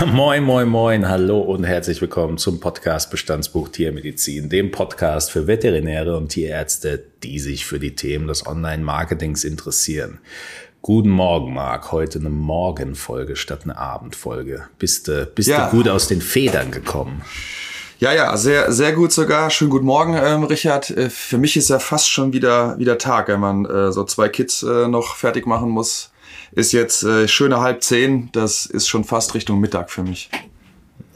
Ja, moin, moin, moin, hallo und herzlich willkommen zum Podcast Bestandsbuch Tiermedizin, dem Podcast für Veterinäre und Tierärzte, die sich für die Themen des Online-Marketings interessieren. Guten Morgen, Marc. Heute eine Morgenfolge statt eine Abendfolge. Bist, du, bist ja. du gut aus den Federn gekommen? Ja, ja, sehr, sehr gut sogar. Schönen guten Morgen, ähm, Richard. Äh, für mich ist ja fast schon wieder, wieder Tag, wenn man äh, so zwei Kids äh, noch fertig machen muss ist jetzt äh, schöne halb zehn. Das ist schon fast Richtung Mittag für mich.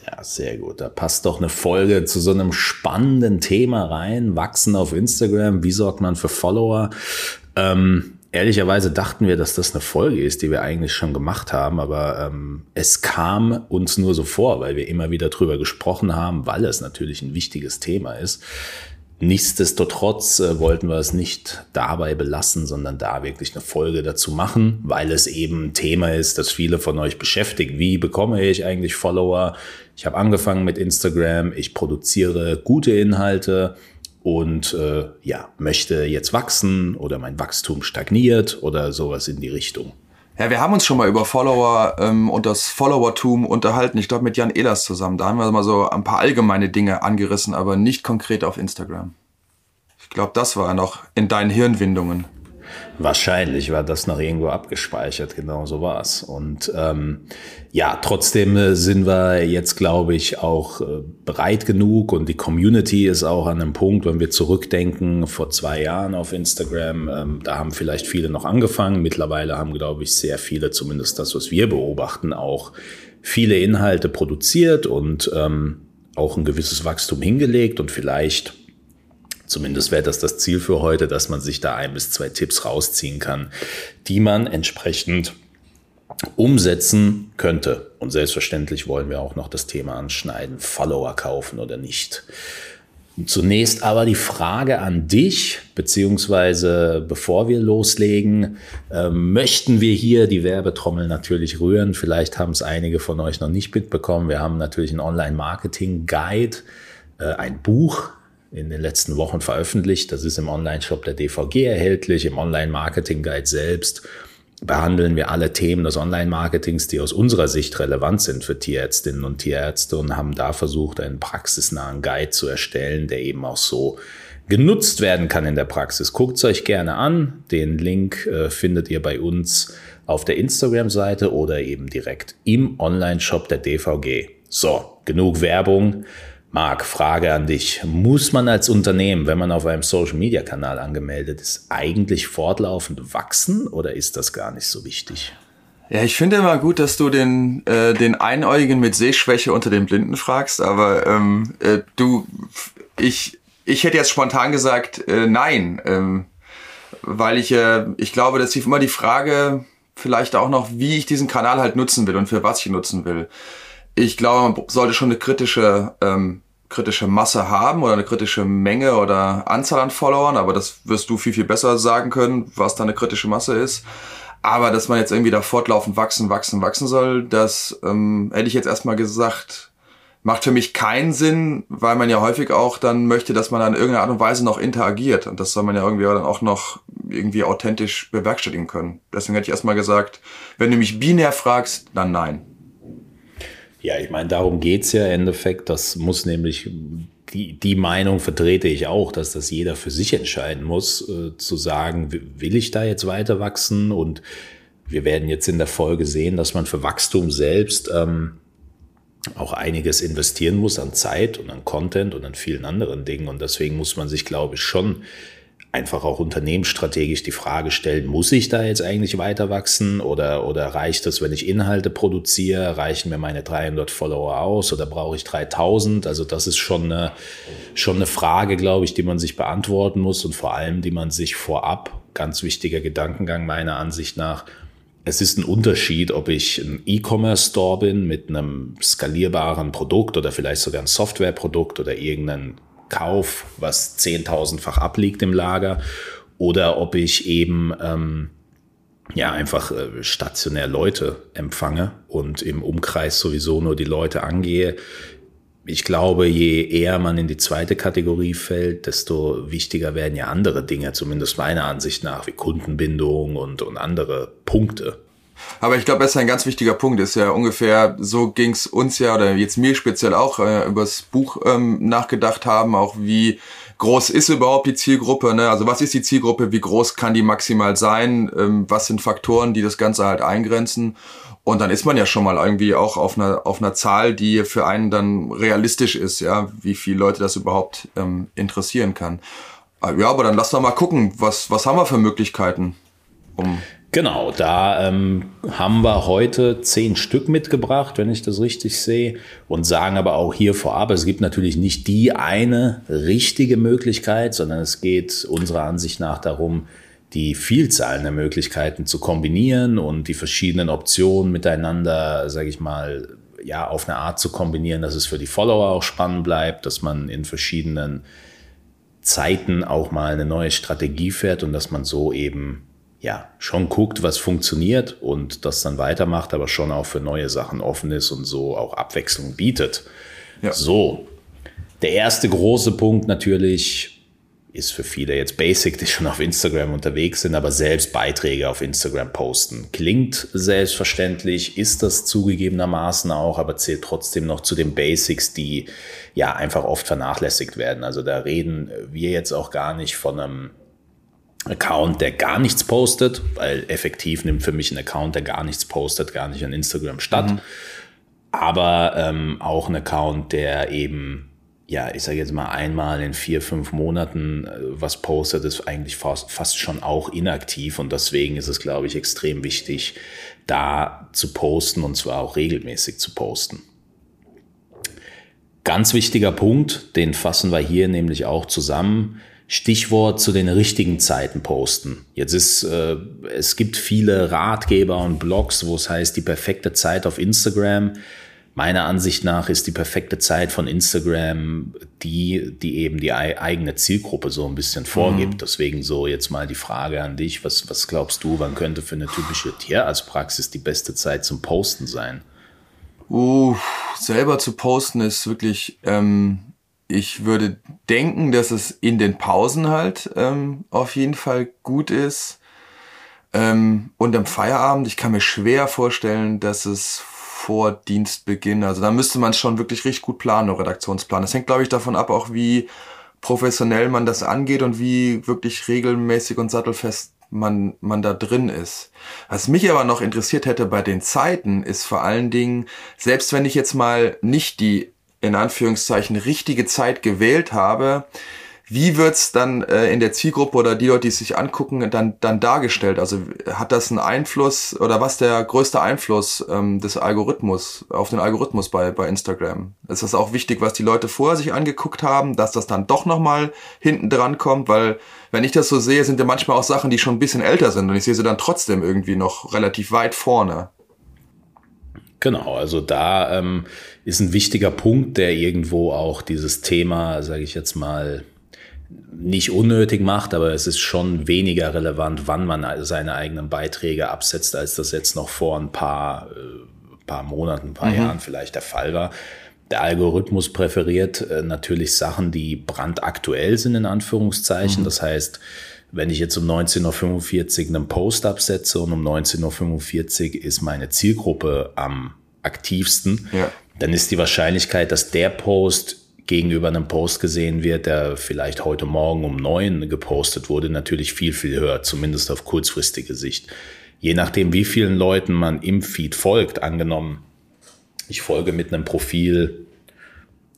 Ja, sehr gut. Da passt doch eine Folge zu so einem spannenden Thema rein. Wachsen auf Instagram. Wie sorgt man für Follower? Ähm, ehrlicherweise dachten wir, dass das eine Folge ist, die wir eigentlich schon gemacht haben, aber ähm, es kam uns nur so vor, weil wir immer wieder drüber gesprochen haben, weil es natürlich ein wichtiges Thema ist. Nichtsdestotrotz äh, wollten wir es nicht dabei belassen, sondern da wirklich eine Folge dazu machen, weil es eben ein Thema ist, das viele von euch beschäftigt. Wie bekomme ich eigentlich Follower? Ich habe angefangen mit Instagram, ich produziere gute Inhalte und äh, ja, möchte jetzt wachsen oder mein Wachstum stagniert oder sowas in die Richtung. Ja, wir haben uns schon mal über Follower ähm, und das Followertum unterhalten. Ich glaube mit Jan Ehlers zusammen. Da haben wir mal so ein paar allgemeine Dinge angerissen, aber nicht konkret auf Instagram. Ich glaube, das war noch in deinen Hirnwindungen. Wahrscheinlich war das noch irgendwo abgespeichert, genau so war es. Und ähm, ja, trotzdem äh, sind wir jetzt, glaube ich, auch äh, breit genug und die Community ist auch an einem Punkt, wenn wir zurückdenken, vor zwei Jahren auf Instagram, ähm, da haben vielleicht viele noch angefangen. Mittlerweile haben, glaube ich, sehr viele, zumindest das, was wir beobachten, auch viele Inhalte produziert und ähm, auch ein gewisses Wachstum hingelegt und vielleicht Zumindest wäre das das Ziel für heute, dass man sich da ein bis zwei Tipps rausziehen kann, die man entsprechend umsetzen könnte. Und selbstverständlich wollen wir auch noch das Thema anschneiden, Follower kaufen oder nicht. Zunächst aber die Frage an dich, beziehungsweise bevor wir loslegen, äh, möchten wir hier die Werbetrommel natürlich rühren. Vielleicht haben es einige von euch noch nicht mitbekommen. Wir haben natürlich einen Online-Marketing-Guide, äh, ein Buch, in den letzten Wochen veröffentlicht. Das ist im Online-Shop der DVG erhältlich, im Online-Marketing-Guide selbst behandeln wir alle Themen des Online-Marketings, die aus unserer Sicht relevant sind für Tierärztinnen und Tierärzte und haben da versucht, einen praxisnahen Guide zu erstellen, der eben auch so genutzt werden kann in der Praxis. Guckt es euch gerne an. Den Link äh, findet ihr bei uns auf der Instagram-Seite oder eben direkt im Online-Shop der DVG. So, genug Werbung. Marc, Frage an dich. Muss man als Unternehmen, wenn man auf einem Social-Media-Kanal angemeldet ist, eigentlich fortlaufend wachsen oder ist das gar nicht so wichtig? Ja, ich finde immer gut, dass du den, äh, den Einäugigen mit Sehschwäche unter den Blinden fragst, aber ähm, äh, du, ich, ich hätte jetzt spontan gesagt, äh, nein, ähm, weil ich, äh, ich glaube, dass ich immer die Frage vielleicht auch noch, wie ich diesen Kanal halt nutzen will und für was ich nutzen will ich glaube, man sollte schon eine kritische, ähm, kritische Masse haben oder eine kritische Menge oder Anzahl an Followern, aber das wirst du viel, viel besser sagen können, was da eine kritische Masse ist. Aber dass man jetzt irgendwie da fortlaufend wachsen, wachsen, wachsen soll, das ähm, hätte ich jetzt erstmal gesagt, macht für mich keinen Sinn, weil man ja häufig auch dann möchte, dass man dann in irgendeiner Art und Weise noch interagiert. Und das soll man ja irgendwie dann auch noch irgendwie authentisch bewerkstelligen können. Deswegen hätte ich erstmal gesagt, wenn du mich binär fragst, dann nein. Ja, ich meine, darum geht's ja im Endeffekt. Das muss nämlich, die, die Meinung vertrete ich auch, dass das jeder für sich entscheiden muss, äh, zu sagen, will ich da jetzt weiter wachsen? Und wir werden jetzt in der Folge sehen, dass man für Wachstum selbst ähm, auch einiges investieren muss an Zeit und an Content und an vielen anderen Dingen. Und deswegen muss man sich, glaube ich, schon einfach auch unternehmensstrategisch die Frage stellen, muss ich da jetzt eigentlich weiter wachsen oder, oder reicht es, wenn ich Inhalte produziere, reichen mir meine 300 Follower aus oder brauche ich 3000? Also das ist schon eine, schon eine Frage, glaube ich, die man sich beantworten muss und vor allem, die man sich vorab, ganz wichtiger Gedankengang meiner Ansicht nach, es ist ein Unterschied, ob ich ein E-Commerce-Store bin mit einem skalierbaren Produkt oder vielleicht sogar ein Softwareprodukt oder irgendein Kauf, was zehntausendfach abliegt im Lager, oder ob ich eben ähm, ja einfach äh, stationär Leute empfange und im Umkreis sowieso nur die Leute angehe. Ich glaube, je eher man in die zweite Kategorie fällt, desto wichtiger werden ja andere Dinge, zumindest meiner Ansicht nach, wie Kundenbindung und, und andere Punkte. Aber ich glaube, das ist ein ganz wichtiger Punkt. Ist ja ungefähr, so ging's uns ja, oder jetzt mir speziell auch, äh, übers Buch ähm, nachgedacht haben, auch wie groß ist überhaupt die Zielgruppe, ne? Also was ist die Zielgruppe, wie groß kann die maximal sein, ähm, was sind Faktoren, die das Ganze halt eingrenzen. Und dann ist man ja schon mal irgendwie auch auf einer, auf einer Zahl, die für einen dann realistisch ist, ja, wie viele Leute das überhaupt ähm, interessieren kann. Ah, ja, aber dann lass doch mal gucken, was, was haben wir für Möglichkeiten, um Genau, da ähm, haben wir heute zehn Stück mitgebracht, wenn ich das richtig sehe, und sagen aber auch hier vorab, es gibt natürlich nicht die eine richtige Möglichkeit, sondern es geht unserer Ansicht nach darum, die Vielzahl der Möglichkeiten zu kombinieren und die verschiedenen Optionen miteinander, sage ich mal, ja, auf eine Art zu kombinieren, dass es für die Follower auch spannend bleibt, dass man in verschiedenen Zeiten auch mal eine neue Strategie fährt und dass man so eben ja, schon guckt, was funktioniert und das dann weitermacht, aber schon auch für neue Sachen offen ist und so auch Abwechslung bietet. Ja. So, der erste große Punkt natürlich ist für viele jetzt basic, die schon auf Instagram unterwegs sind, aber selbst Beiträge auf Instagram posten. Klingt selbstverständlich, ist das zugegebenermaßen auch, aber zählt trotzdem noch zu den Basics, die ja einfach oft vernachlässigt werden. Also da reden wir jetzt auch gar nicht von einem Account, der gar nichts postet, weil effektiv nimmt für mich ein Account, der gar nichts postet, gar nicht an Instagram statt. Mhm. Aber ähm, auch ein Account, der eben, ja, ich sage jetzt mal einmal in vier, fünf Monaten äh, was postet, ist eigentlich fast, fast schon auch inaktiv. Und deswegen ist es, glaube ich, extrem wichtig, da zu posten und zwar auch regelmäßig zu posten. Ganz wichtiger Punkt, den fassen wir hier nämlich auch zusammen Stichwort zu den richtigen Zeiten posten. Jetzt ist, äh, es gibt viele Ratgeber und Blogs, wo es heißt, die perfekte Zeit auf Instagram. Meiner Ansicht nach ist die perfekte Zeit von Instagram die, die eben die eigene Zielgruppe so ein bisschen vorgibt. Mhm. Deswegen so jetzt mal die Frage an dich. Was, was glaubst du, wann könnte für eine typische Tierarztpraxis die beste Zeit zum Posten sein? Uh, selber zu posten ist wirklich, ähm, ich würde denken, dass es in den Pausen halt ähm, auf jeden Fall gut ist. Ähm, und am Feierabend, ich kann mir schwer vorstellen, dass es vor Dienstbeginn, also da müsste man schon wirklich richtig gut planen, Redaktionsplan. Das hängt, glaube ich, davon ab, auch wie professionell man das angeht und wie wirklich regelmäßig und sattelfest man, man da drin ist. Was mich aber noch interessiert hätte bei den Zeiten, ist vor allen Dingen, selbst wenn ich jetzt mal nicht die in Anführungszeichen richtige Zeit gewählt habe, wie wird's dann äh, in der Zielgruppe oder die Leute, die es sich angucken, dann, dann dargestellt? Also hat das einen Einfluss oder was der größte Einfluss ähm, des Algorithmus auf den Algorithmus bei, bei Instagram? Ist das auch wichtig, was die Leute vorher sich angeguckt haben, dass das dann doch nochmal hinten dran kommt? Weil wenn ich das so sehe, sind ja manchmal auch Sachen, die schon ein bisschen älter sind und ich sehe sie dann trotzdem irgendwie noch relativ weit vorne. Genau, also da ähm, ist ein wichtiger Punkt, der irgendwo auch dieses Thema, sage ich jetzt mal, nicht unnötig macht, aber es ist schon weniger relevant, wann man seine eigenen Beiträge absetzt, als das jetzt noch vor ein paar, äh, paar Monaten, ein paar mhm. Jahren vielleicht der Fall war. Der Algorithmus präferiert äh, natürlich Sachen, die brandaktuell sind, in Anführungszeichen. Mhm. Das heißt, wenn ich jetzt um 19.45 Uhr einen Post absetze und um 19.45 Uhr ist meine Zielgruppe am aktivsten, ja. dann ist die Wahrscheinlichkeit, dass der Post gegenüber einem Post gesehen wird, der vielleicht heute Morgen um neun gepostet wurde, natürlich viel, viel höher, zumindest auf kurzfristige Sicht. Je nachdem, wie vielen Leuten man im Feed folgt, angenommen, ich folge mit einem Profil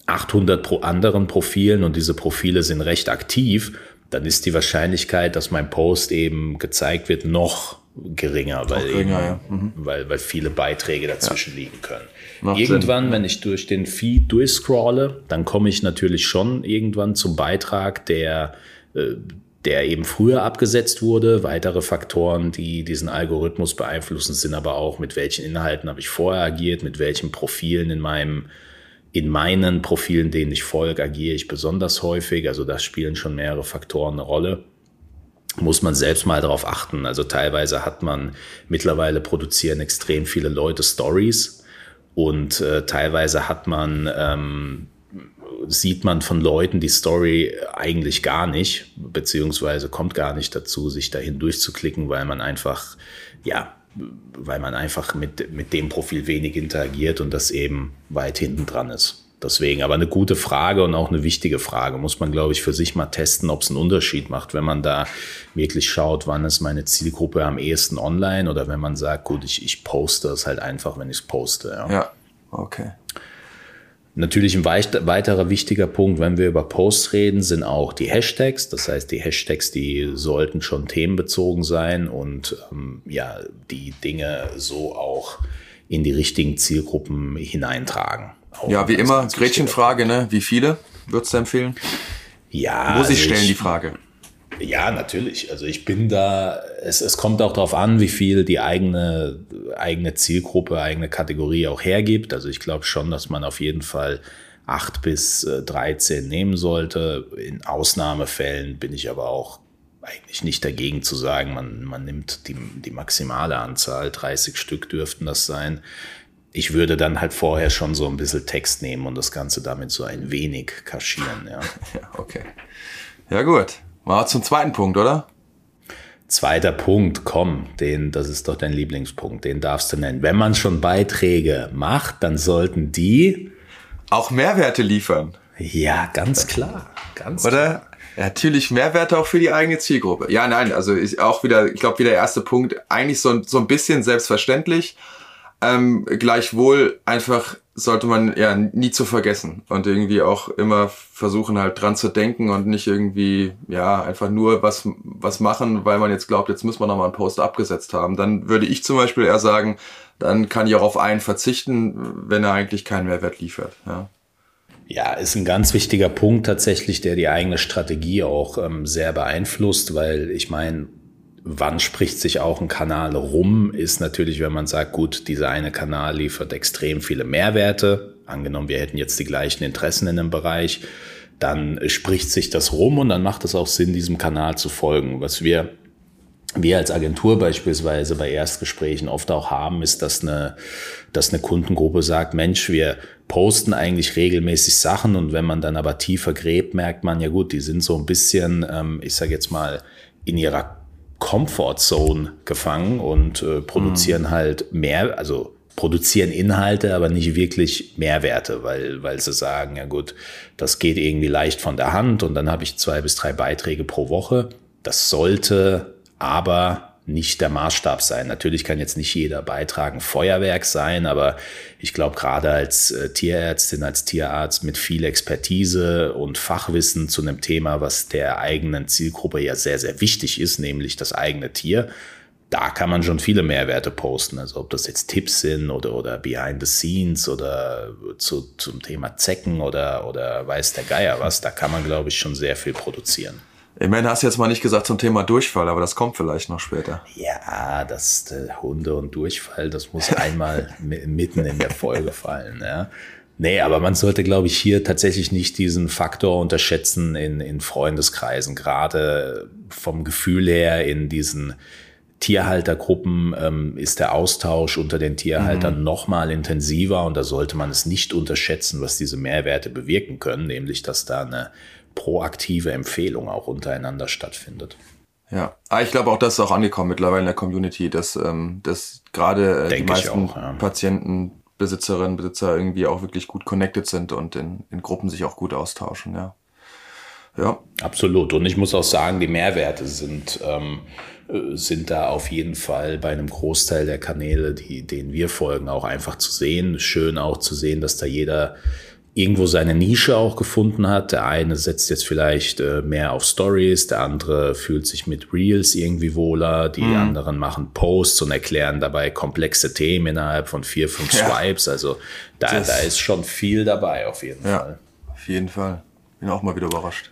800 pro anderen Profilen und diese Profile sind recht aktiv, dann ist die Wahrscheinlichkeit, dass mein Post eben gezeigt wird, noch geringer, weil, geringer, eben, ja. mhm. weil, weil viele Beiträge dazwischen ja. liegen können. Macht irgendwann, Sinn. wenn ich durch den Feed durchscrolle, dann komme ich natürlich schon irgendwann zum Beitrag, der, äh, der eben früher abgesetzt wurde. Weitere Faktoren, die diesen Algorithmus beeinflussen, sind aber auch, mit welchen Inhalten habe ich vorher agiert, mit welchen Profilen in meinem in meinen Profilen, denen ich folge, agiere ich besonders häufig. Also da spielen schon mehrere Faktoren eine Rolle. Muss man selbst mal darauf achten. Also teilweise hat man mittlerweile produzieren extrem viele Leute Stories und äh, teilweise hat man ähm, sieht man von Leuten die Story eigentlich gar nicht, beziehungsweise kommt gar nicht dazu, sich dahin durchzuklicken, weil man einfach ja weil man einfach mit, mit dem Profil wenig interagiert und das eben weit hinten dran ist. Deswegen, aber eine gute Frage und auch eine wichtige Frage. Muss man, glaube ich, für sich mal testen, ob es einen Unterschied macht, wenn man da wirklich schaut, wann ist meine Zielgruppe am ehesten online oder wenn man sagt, gut, ich, ich poste es halt einfach, wenn ich es poste. Ja. ja, okay. Natürlich ein weiterer wichtiger Punkt, wenn wir über Posts reden, sind auch die Hashtags. Das heißt, die Hashtags, die sollten schon themenbezogen sein und ähm, ja, die Dinge so auch in die richtigen Zielgruppen hineintragen. Auch ja, wie immer, Gretchenfrage, ne? Wie viele würdest du empfehlen? Ja. Muss ich also stellen, ich, die Frage. Ja, natürlich. Also ich bin da, es, es kommt auch darauf an, wie viel die eigene, eigene Zielgruppe, eigene Kategorie auch hergibt. Also ich glaube schon, dass man auf jeden Fall acht bis 13 äh, nehmen sollte. In Ausnahmefällen bin ich aber auch eigentlich nicht dagegen zu sagen, man, man nimmt die, die maximale Anzahl, 30 Stück dürften das sein ich würde dann halt vorher schon so ein bisschen Text nehmen und das Ganze damit so ein wenig kaschieren, ja. ja okay. Ja, gut. Mal zum zweiten Punkt, oder? Zweiter Punkt, komm, den, das ist doch dein Lieblingspunkt, den darfst du nennen. Wenn man schon Beiträge macht, dann sollten die auch Mehrwerte liefern. Ja, ganz klar, ganz Oder? Klar. Ja, natürlich Mehrwerte auch für die eigene Zielgruppe. Ja, nein, also ich auch wieder, ich glaube, wieder der erste Punkt, eigentlich so, so ein bisschen selbstverständlich, ähm, gleichwohl einfach sollte man ja nie zu vergessen und irgendwie auch immer versuchen halt dran zu denken und nicht irgendwie ja einfach nur was was machen, weil man jetzt glaubt, jetzt muss man noch einen Post abgesetzt haben. Dann würde ich zum Beispiel eher sagen, dann kann ich auch auf einen verzichten, wenn er eigentlich keinen Mehrwert liefert. Ja. Ja, ist ein ganz wichtiger Punkt tatsächlich, der die eigene Strategie auch ähm, sehr beeinflusst, weil ich meine, wann spricht sich auch ein Kanal rum, ist natürlich, wenn man sagt, gut, dieser eine Kanal liefert extrem viele Mehrwerte. Angenommen, wir hätten jetzt die gleichen Interessen in einem Bereich, dann spricht sich das rum und dann macht es auch Sinn, diesem Kanal zu folgen. Was wir wir als Agentur beispielsweise bei Erstgesprächen oft auch haben, ist, dass eine, dass eine Kundengruppe sagt, Mensch, wir posten eigentlich regelmäßig Sachen und wenn man dann aber tiefer gräbt, merkt man ja gut, die sind so ein bisschen, ähm, ich sage jetzt mal, in ihrer Comfort Zone gefangen und äh, produzieren mhm. halt mehr, also produzieren Inhalte, aber nicht wirklich Mehrwerte, weil, weil sie sagen, ja gut, das geht irgendwie leicht von der Hand und dann habe ich zwei bis drei Beiträge pro Woche. Das sollte aber nicht der Maßstab sein. Natürlich kann jetzt nicht jeder Beitrag ein Feuerwerk sein, aber ich glaube, gerade als äh, Tierärztin, als Tierarzt mit viel Expertise und Fachwissen zu einem Thema, was der eigenen Zielgruppe ja sehr, sehr wichtig ist, nämlich das eigene Tier, da kann man schon viele Mehrwerte posten. Also ob das jetzt Tipps sind oder, oder Behind the Scenes oder zu, zum Thema Zecken oder, oder weiß der Geier was, da kann man, glaube ich, schon sehr viel produzieren. Ich meine, hast du jetzt mal nicht gesagt zum Thema Durchfall, aber das kommt vielleicht noch später. Ja, das äh, Hunde und Durchfall, das muss einmal mitten in der Folge fallen. Ja. Nee, aber man sollte, glaube ich, hier tatsächlich nicht diesen Faktor unterschätzen in, in Freundeskreisen. Gerade vom Gefühl her in diesen Tierhaltergruppen ähm, ist der Austausch unter den Tierhaltern mhm. noch mal intensiver und da sollte man es nicht unterschätzen, was diese Mehrwerte bewirken können, nämlich dass da eine proaktive Empfehlung auch untereinander stattfindet. Ja, aber ich glaube auch, das ist auch angekommen mittlerweile in der Community, dass, ähm, dass gerade äh, die meisten auch, ja. Patienten, Besitzerinnen, Besitzer irgendwie auch wirklich gut connected sind und in, in Gruppen sich auch gut austauschen, ja. Ja. Absolut. Und ich muss auch sagen, die Mehrwerte sind, ähm, äh, sind da auf jeden Fall bei einem Großteil der Kanäle, die, denen wir folgen, auch einfach zu sehen. Schön auch zu sehen, dass da jeder irgendwo seine Nische auch gefunden hat. Der eine setzt jetzt vielleicht äh, mehr auf Stories, der andere fühlt sich mit Reels irgendwie wohler, die mhm. anderen machen Posts und erklären dabei komplexe Themen innerhalb von vier, fünf ja. Swipes. Also da, da ist schon viel dabei auf jeden ja, Fall. Auf jeden Fall. Bin auch mal wieder überrascht.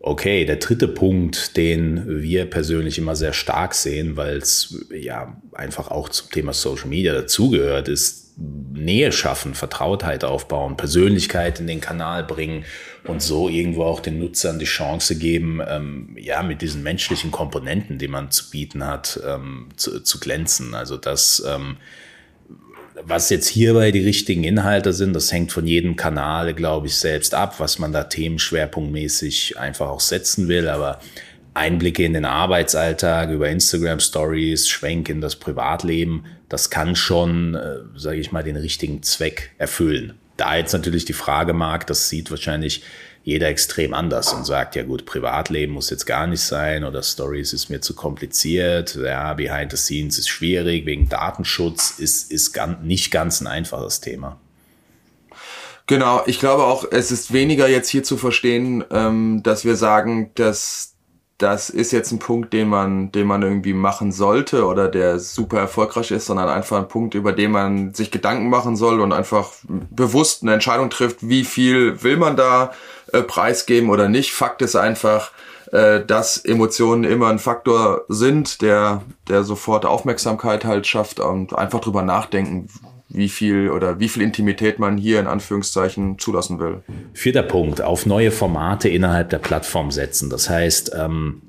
Okay, der dritte Punkt, den wir persönlich immer sehr stark sehen, weil es ja einfach auch zum Thema Social Media dazugehört, ist Nähe schaffen, Vertrautheit aufbauen, Persönlichkeit in den Kanal bringen und so irgendwo auch den Nutzern die Chance geben, ähm, ja, mit diesen menschlichen Komponenten, die man zu bieten hat, ähm, zu, zu, glänzen. Also das, ähm, was jetzt hierbei die richtigen Inhalte sind, das hängt von jedem Kanal, glaube ich, selbst ab, was man da themenschwerpunktmäßig einfach auch setzen will. Aber Einblicke in den Arbeitsalltag über Instagram Stories, Schwenk in das Privatleben, das kann schon, äh, sage ich mal, den richtigen Zweck erfüllen. Da jetzt natürlich die Frage mag, das sieht wahrscheinlich jeder extrem anders und sagt, ja gut, Privatleben muss jetzt gar nicht sein oder Stories ist mir zu kompliziert, ja, Behind the Scenes ist schwierig, wegen Datenschutz ist, ist ganz, nicht ganz ein einfaches Thema. Genau, ich glaube auch, es ist weniger jetzt hier zu verstehen, ähm, dass wir sagen, dass das ist jetzt ein Punkt, den man, den man irgendwie machen sollte oder der super erfolgreich ist, sondern einfach ein Punkt, über den man sich Gedanken machen soll und einfach bewusst eine Entscheidung trifft, wie viel will man da äh, preisgeben oder nicht. Fakt ist einfach, äh, dass Emotionen immer ein Faktor sind, der, der sofort Aufmerksamkeit halt schafft und einfach drüber nachdenken, wie viel oder wie viel Intimität man hier in Anführungszeichen zulassen will. Vierter Punkt, auf neue Formate innerhalb der Plattform setzen. Das heißt, ähm,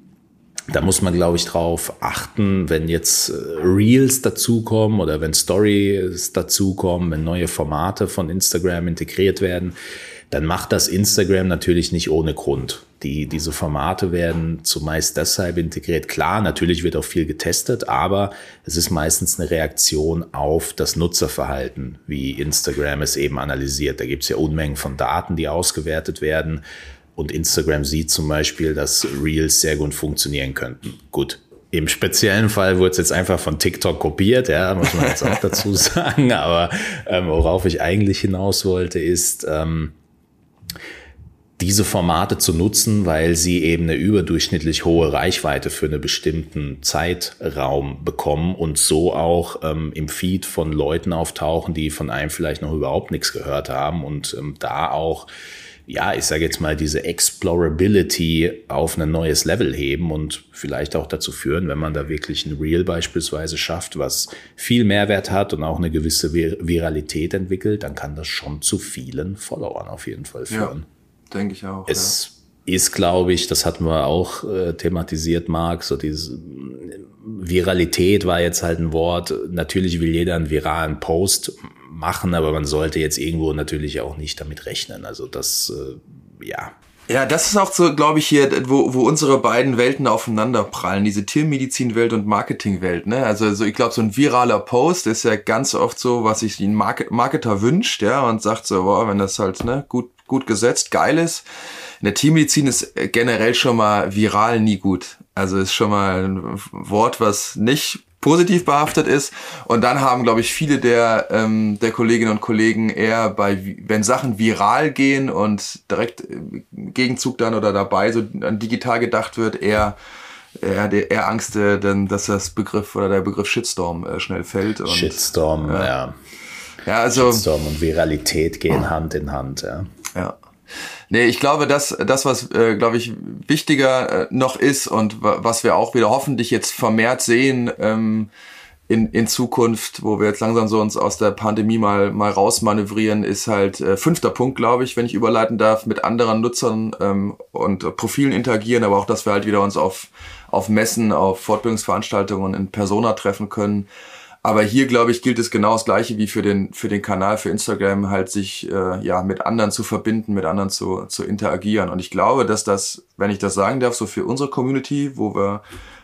da muss man, glaube ich, drauf achten, wenn jetzt äh, Reels dazukommen oder wenn Stories dazukommen, wenn neue Formate von Instagram integriert werden, dann macht das Instagram natürlich nicht ohne Grund. Die, diese Formate werden zumeist deshalb integriert. Klar, natürlich wird auch viel getestet, aber es ist meistens eine Reaktion auf das Nutzerverhalten, wie Instagram es eben analysiert. Da gibt es ja Unmengen von Daten, die ausgewertet werden. Und Instagram sieht zum Beispiel, dass Reels sehr gut funktionieren könnten. Gut, im speziellen Fall wurde es jetzt einfach von TikTok kopiert, ja, muss man jetzt auch dazu sagen. Aber ähm, worauf ich eigentlich hinaus wollte, ist, ähm, diese Formate zu nutzen, weil sie eben eine überdurchschnittlich hohe Reichweite für einen bestimmten Zeitraum bekommen und so auch ähm, im Feed von Leuten auftauchen, die von einem vielleicht noch überhaupt nichts gehört haben und ähm, da auch, ja, ich sage jetzt mal, diese Explorability auf ein neues Level heben und vielleicht auch dazu führen, wenn man da wirklich ein Reel beispielsweise schafft, was viel Mehrwert hat und auch eine gewisse Vir Viralität entwickelt, dann kann das schon zu vielen Followern auf jeden Fall führen. Ja. Denke ich auch. Es ja. ist, glaube ich, das hatten wir auch äh, thematisiert, Marc, so diese Viralität war jetzt halt ein Wort. Natürlich will jeder einen viralen Post machen, aber man sollte jetzt irgendwo natürlich auch nicht damit rechnen. Also das, äh, ja. Ja, das ist auch so, glaube ich, hier, wo, wo unsere beiden Welten aufeinander prallen, diese Tiermedizinwelt und Marketingwelt. Ne? Also, also ich glaube, so ein viraler Post ist ja ganz oft so, was sich ein Marketer wünscht, ja, und sagt so, boah, wenn das halt ne, gut gut gesetzt, geil ist. In der Teammedizin ist generell schon mal viral nie gut. Also ist schon mal ein Wort, was nicht positiv behaftet ist. Und dann haben, glaube ich, viele der, ähm, der Kolleginnen und Kollegen eher bei, wenn Sachen viral gehen und direkt im Gegenzug dann oder dabei so an digital gedacht wird, eher eher, eher Angst, äh, denn, dass das Begriff oder der Begriff Shitstorm äh, schnell fällt. Und, Shitstorm, ja. ja. Ja, also. Shitstorm und Viralität gehen Hand in Hand, ja. Ja. Nee, ich glaube, dass das, was, äh, glaube ich, wichtiger äh, noch ist und was wir auch wieder hoffentlich jetzt vermehrt sehen ähm, in, in Zukunft, wo wir jetzt langsam so uns aus der Pandemie mal, mal rausmanövrieren, ist halt äh, fünfter Punkt, glaube ich, wenn ich überleiten darf, mit anderen Nutzern ähm, und Profilen interagieren, aber auch, dass wir halt wieder uns auf, auf Messen, auf Fortbildungsveranstaltungen in Persona treffen können aber hier, glaube ich, gilt es genau das Gleiche wie für den, für den Kanal, für Instagram, halt sich äh, ja mit anderen zu verbinden, mit anderen zu, zu interagieren. Und ich glaube, dass das, wenn ich das sagen darf, so für unsere Community, wo wir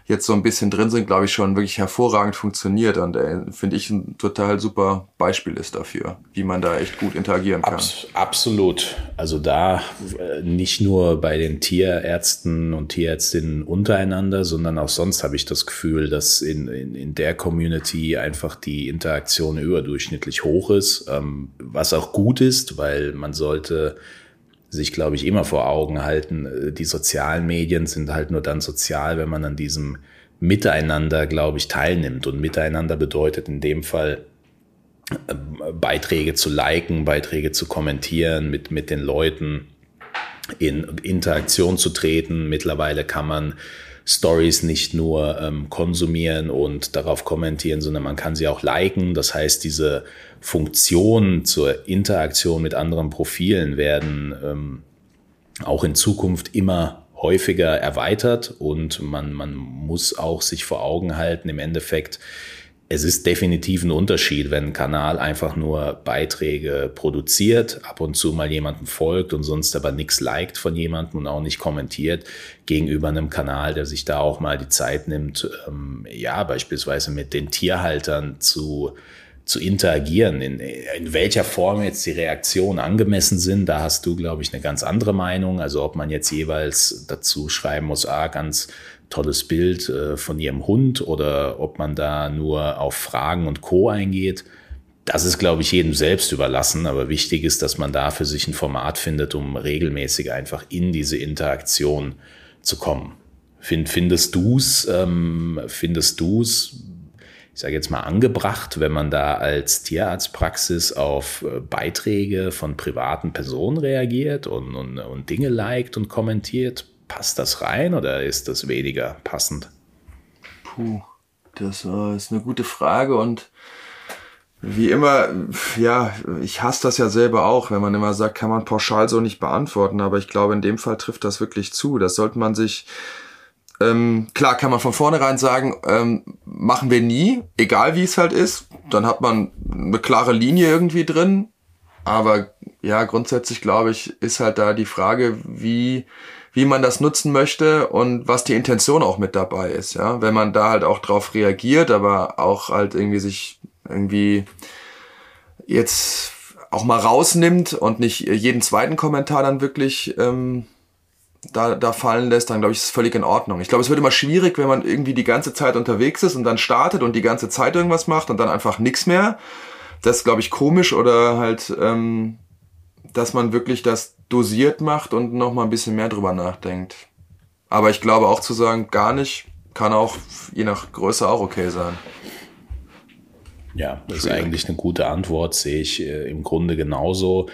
jetzt so ein bisschen drin sind, glaube ich, schon wirklich hervorragend funktioniert und äh, finde ich ein total super Beispiel ist dafür, wie man da echt gut interagieren kann. Abs absolut. Also da äh, nicht nur bei den Tierärzten und Tierärztinnen untereinander, sondern auch sonst habe ich das Gefühl, dass in, in, in der Community einfach die Interaktion überdurchschnittlich hoch ist, ähm, was auch gut ist, weil man sollte sich, glaube ich, immer vor Augen halten, äh, die sozialen Medien sind halt nur dann sozial, wenn man an diesem Miteinander, glaube ich, teilnimmt. Und Miteinander bedeutet in dem Fall äh, Beiträge zu liken, Beiträge zu kommentieren, mit, mit den Leuten in Interaktion zu treten. Mittlerweile kann man Stories nicht nur ähm, konsumieren und darauf kommentieren, sondern man kann sie auch liken. Das heißt, diese Funktionen zur Interaktion mit anderen Profilen werden ähm, auch in Zukunft immer häufiger erweitert und man, man muss auch sich vor Augen halten, im Endeffekt es ist definitiv ein Unterschied, wenn ein Kanal einfach nur Beiträge produziert, ab und zu mal jemanden folgt und sonst aber nichts liked von jemandem und auch nicht kommentiert, gegenüber einem Kanal, der sich da auch mal die Zeit nimmt, ähm, ja, beispielsweise mit den Tierhaltern zu, zu interagieren, in, in welcher Form jetzt die Reaktionen angemessen sind, da hast du, glaube ich, eine ganz andere Meinung. Also ob man jetzt jeweils dazu schreiben muss, ah, ganz tolles Bild äh, von ihrem Hund oder ob man da nur auf Fragen und Co eingeht. Das ist, glaube ich, jedem selbst überlassen, aber wichtig ist, dass man da für sich ein Format findet, um regelmäßig einfach in diese Interaktion zu kommen. Find, findest du's, ähm, findest du's, ich sage jetzt mal angebracht, wenn man da als Tierarztpraxis auf äh, Beiträge von privaten Personen reagiert und, und, und Dinge liked und kommentiert? Passt das rein oder ist das weniger passend? Puh, das äh, ist eine gute Frage und wie immer, ja, ich hasse das ja selber auch, wenn man immer sagt, kann man pauschal so nicht beantworten, aber ich glaube, in dem Fall trifft das wirklich zu. Das sollte man sich, ähm, klar kann man von vornherein sagen, ähm, machen wir nie, egal wie es halt ist, dann hat man eine klare Linie irgendwie drin, aber ja, grundsätzlich glaube ich, ist halt da die Frage, wie, wie man das nutzen möchte und was die Intention auch mit dabei ist, ja. Wenn man da halt auch drauf reagiert, aber auch halt irgendwie sich irgendwie jetzt auch mal rausnimmt und nicht jeden zweiten Kommentar dann wirklich ähm, da, da fallen lässt, dann glaube ich, ist es völlig in Ordnung. Ich glaube, es wird immer schwierig, wenn man irgendwie die ganze Zeit unterwegs ist und dann startet und die ganze Zeit irgendwas macht und dann einfach nichts mehr. Das ist, glaube ich, komisch oder halt, ähm, dass man wirklich das dosiert macht und noch mal ein bisschen mehr drüber nachdenkt. Aber ich glaube auch zu sagen, gar nicht, kann auch je nach Größe auch okay sein. Ja, das ist eigentlich eine gute Antwort, sehe ich äh, im Grunde genauso.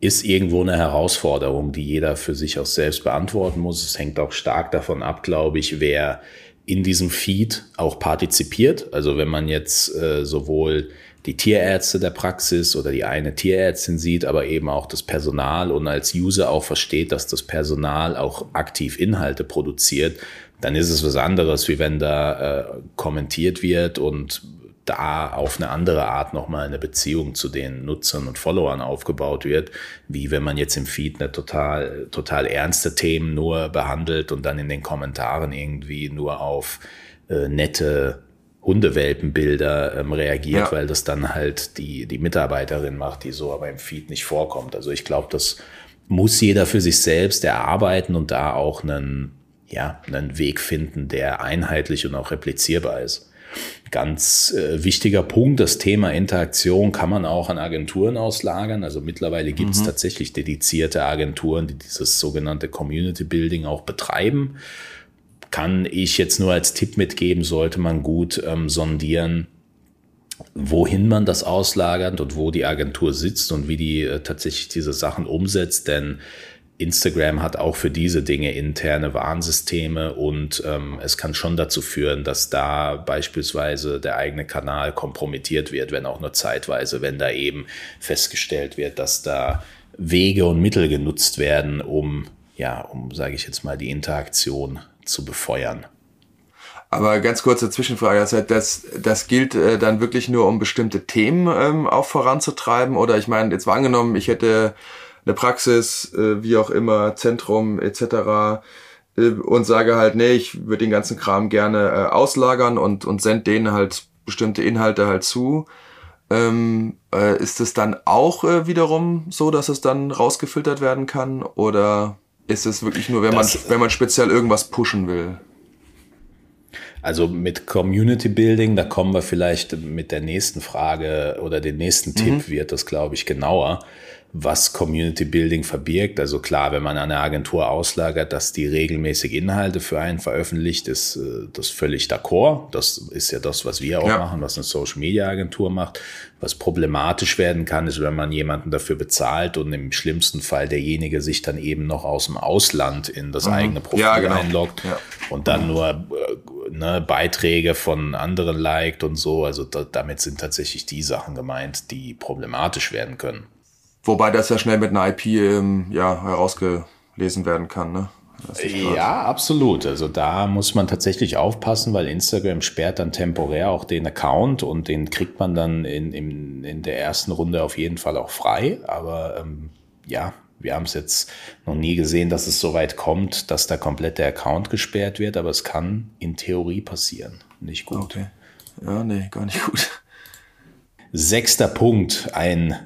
Ist irgendwo eine Herausforderung, die jeder für sich auch selbst beantworten muss. Es hängt auch stark davon ab, glaube ich, wer in diesem Feed auch partizipiert. Also wenn man jetzt äh, sowohl die Tierärzte der Praxis oder die eine Tierärztin sieht, aber eben auch das Personal und als User auch versteht, dass das Personal auch aktiv Inhalte produziert, dann ist es was anderes, wie wenn da äh, kommentiert wird und da auf eine andere Art nochmal eine Beziehung zu den Nutzern und Followern aufgebaut wird, wie wenn man jetzt im Feed eine total, total ernste Themen nur behandelt und dann in den Kommentaren irgendwie nur auf äh, nette Hundewelpenbilder ähm, reagiert, ja. weil das dann halt die, die Mitarbeiterin macht, die so aber im Feed nicht vorkommt. Also ich glaube, das muss jeder für sich selbst erarbeiten und da auch einen, ja, einen Weg finden, der einheitlich und auch replizierbar ist. Ganz äh, wichtiger Punkt, das Thema Interaktion kann man auch an Agenturen auslagern. Also mittlerweile gibt es mhm. tatsächlich dedizierte Agenturen, die dieses sogenannte Community Building auch betreiben kann ich jetzt nur als Tipp mitgeben, sollte man gut ähm, sondieren, wohin man das auslagert und wo die Agentur sitzt und wie die äh, tatsächlich diese Sachen umsetzt, denn Instagram hat auch für diese Dinge interne Warnsysteme und ähm, es kann schon dazu führen, dass da beispielsweise der eigene Kanal kompromittiert wird, wenn auch nur zeitweise, wenn da eben festgestellt wird, dass da Wege und Mittel genutzt werden, um ja, um sage ich jetzt mal die Interaktion zu befeuern. Aber ganz kurze Zwischenfrage, das, das, das gilt äh, dann wirklich nur, um bestimmte Themen ähm, auch voranzutreiben? Oder ich meine, jetzt war angenommen, ich hätte eine Praxis, äh, wie auch immer, Zentrum etc. Äh, und sage halt, nee, ich würde den ganzen Kram gerne äh, auslagern und, und send denen halt bestimmte Inhalte halt zu. Ähm, äh, ist es dann auch äh, wiederum so, dass es dann rausgefiltert werden kann? Oder ist es wirklich nur, wenn das, man, wenn man speziell irgendwas pushen will? Also mit Community Building, da kommen wir vielleicht mit der nächsten Frage oder den nächsten Tipp mhm. wird das, glaube ich, genauer was Community Building verbirgt. Also klar, wenn man eine Agentur auslagert, dass die regelmäßig Inhalte für einen veröffentlicht, ist äh, das völlig d'accord. Das ist ja das, was wir auch ja. machen, was eine Social Media Agentur macht. Was problematisch werden kann, ist, wenn man jemanden dafür bezahlt und im schlimmsten Fall derjenige sich dann eben noch aus dem Ausland in das mhm. eigene Profil ja, genau. einloggt ja. und dann nur äh, ne, Beiträge von anderen liked und so. Also da, damit sind tatsächlich die Sachen gemeint, die problematisch werden können. Wobei das ja schnell mit einer IP ähm, ja, herausgelesen werden kann, ne? Ja, absolut. Also da muss man tatsächlich aufpassen, weil Instagram sperrt dann temporär auch den Account und den kriegt man dann in, in, in der ersten Runde auf jeden Fall auch frei. Aber ähm, ja, wir haben es jetzt noch nie gesehen, dass es so weit kommt, dass da komplett der Account gesperrt wird, aber es kann in Theorie passieren. Nicht gut. Okay. Ja, nee, gar nicht gut. Sechster Punkt, ein